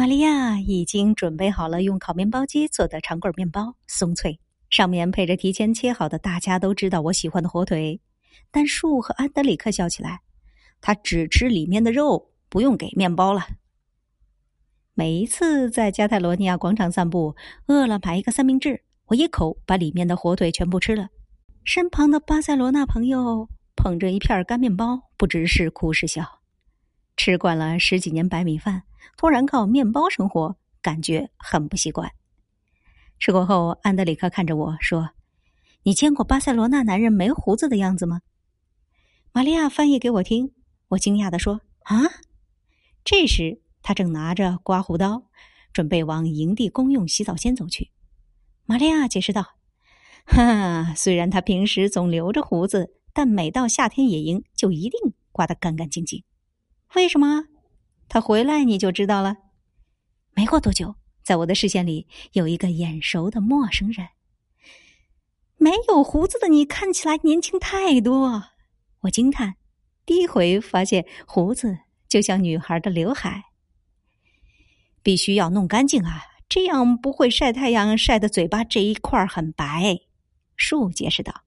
玛利亚已经准备好了用烤面包机做的长棍面包，松脆，上面配着提前切好的大家都知道我喜欢的火腿。但树和安德里克笑起来，他只吃里面的肉，不用给面包了。每一次在加泰罗尼亚广场散步，饿了买一个三明治，我一口把里面的火腿全部吃了。身旁的巴塞罗那朋友捧着一片干面包，不知是哭是笑。吃惯了十几年白米饭，突然靠面包生活，感觉很不习惯。吃过后，安德里克看着我说：“你见过巴塞罗那男人没胡子的样子吗？”玛利亚翻译给我听，我惊讶的说：“啊！”这时，他正拿着刮胡刀，准备往营地公用洗澡间走去。玛利亚解释道：“哈，虽然他平时总留着胡子，但每到夏天野营，就一定刮得干干净净。为什么？他回来你就知道了。”没过多久，在我的视线里有一个眼熟的陌生人。没有胡子的你看起来年轻太多。我惊叹，第一回发现胡子就像女孩的刘海，必须要弄干净啊，这样不会晒太阳晒的嘴巴这一块很白。树解释道。